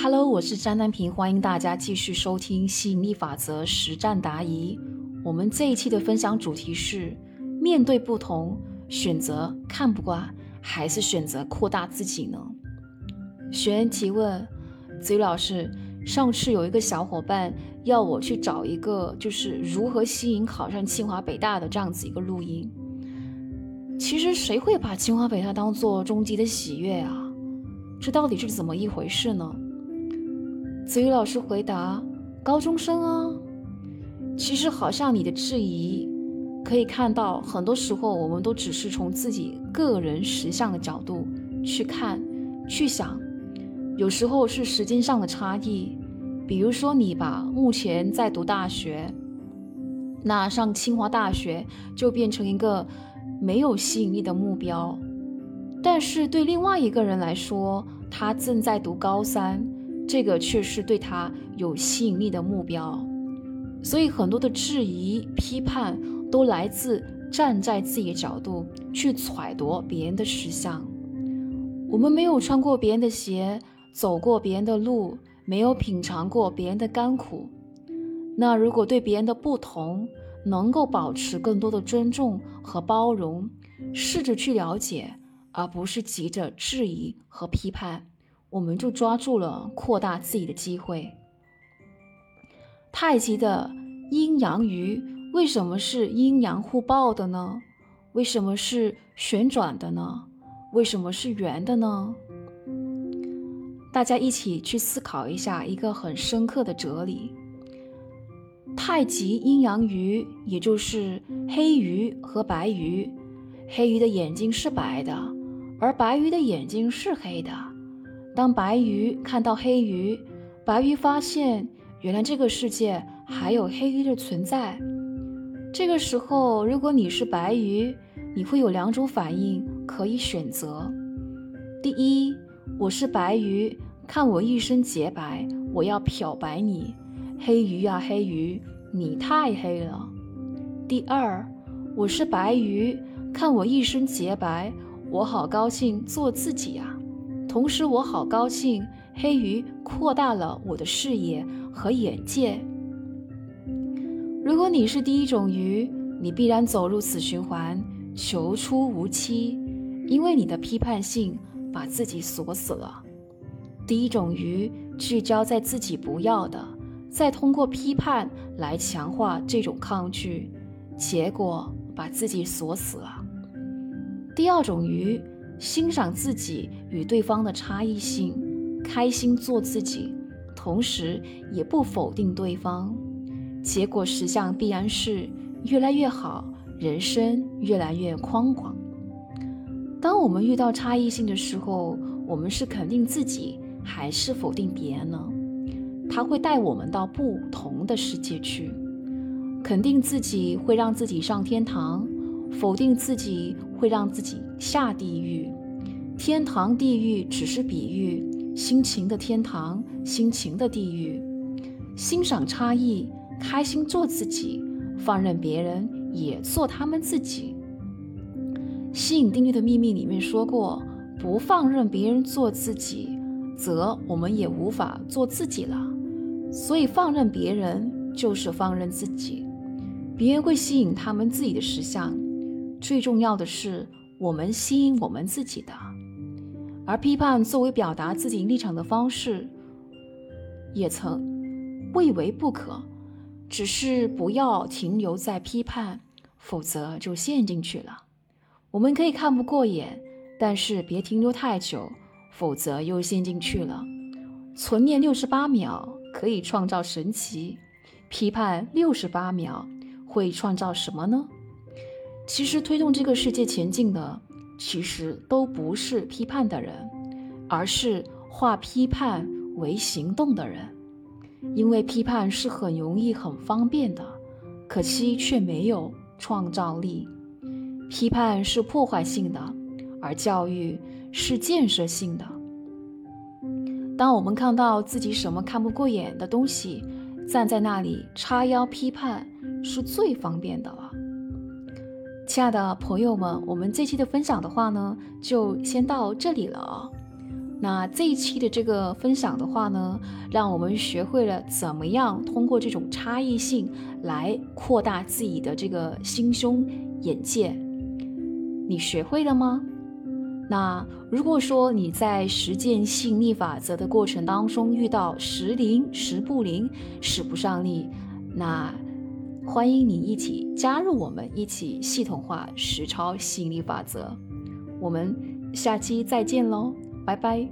Hello，我是张丹平，欢迎大家继续收听吸引力法则实战答疑。我们这一期的分享主题是：面对不同，选择看不惯，还是选择扩大自己呢？学员提问：子宇老师，上次有一个小伙伴要我去找一个，就是如何吸引考上清华北大的这样子一个录音。其实谁会把清华北大当做终极的喜悦啊？这到底是怎么一回事呢？子宇老师回答：“高中生啊，其实好像你的质疑，可以看到，很多时候我们都只是从自己个人实相的角度去看、去想，有时候是时间上的差异。比如说，你吧，目前在读大学，那上清华大学就变成一个没有吸引力的目标，但是对另外一个人来说，他正在读高三。”这个却是对他有吸引力的目标，所以很多的质疑、批判都来自站在自己的角度去揣度别人的实相。我们没有穿过别人的鞋，走过别人的路，没有品尝过别人的甘苦。那如果对别人的不同能够保持更多的尊重和包容，试着去了解，而不是急着质疑和批判。我们就抓住了扩大自己的机会。太极的阴阳鱼为什么是阴阳互抱的呢？为什么是旋转的呢？为什么是圆的呢？大家一起去思考一下一个很深刻的哲理。太极阴阳鱼，也就是黑鱼和白鱼，黑鱼的眼睛是白的，而白鱼的眼睛是黑的。当白鱼看到黑鱼，白鱼发现原来这个世界还有黑鱼的存在。这个时候，如果你是白鱼，你会有两种反应可以选择：第一，我是白鱼，看我一身洁白，我要漂白你，黑鱼呀黑鱼，你太黑了；第二，我是白鱼，看我一身洁白，我好高兴做自己呀。同时，我好高兴，黑鱼扩大了我的视野和眼界。如果你是第一种鱼，你必然走入死循环，求出无期，因为你的批判性把自己锁死了。第一种鱼聚焦在自己不要的，再通过批判来强化这种抗拒，结果把自己锁死了。第二种鱼。欣赏自己与对方的差异性，开心做自己，同时也不否定对方，结果实相必然是越来越好，人生越来越宽广。当我们遇到差异性的时候，我们是肯定自己还是否定别人呢？他会带我们到不同的世界去。肯定自己会让自己上天堂，否定自己会让自己。下地狱，天堂、地狱只是比喻，心情的天堂，心情的地狱。欣赏差异，开心做自己，放任别人也做他们自己。吸引定律的秘密里面说过，不放任别人做自己，则我们也无法做自己了。所以放任别人就是放任自己，别人会吸引他们自己的实相。最重要的是。我们吸引我们自己的，而批判作为表达自己立场的方式，也曾未为不可，只是不要停留在批判，否则就陷进去了。我们可以看不过眼，但是别停留太久，否则又陷进去了。存念六十八秒可以创造神奇，批判六十八秒会创造什么呢？其实推动这个世界前进的，其实都不是批判的人，而是化批判为行动的人。因为批判是很容易、很方便的，可惜却没有创造力。批判是破坏性的，而教育是建设性的。当我们看到自己什么看不过眼的东西，站在那里叉腰批判，是最方便的了。亲爱的朋友们，我们这期的分享的话呢，就先到这里了。那这一期的这个分享的话呢，让我们学会了怎么样通过这种差异性来扩大自己的这个心胸眼界。你学会了吗？那如果说你在实践吸引力法则的过程当中遇到时灵时不灵、使不上力，那欢迎你一起加入我们，一起系统化实操吸引力法则。我们下期再见喽，拜拜。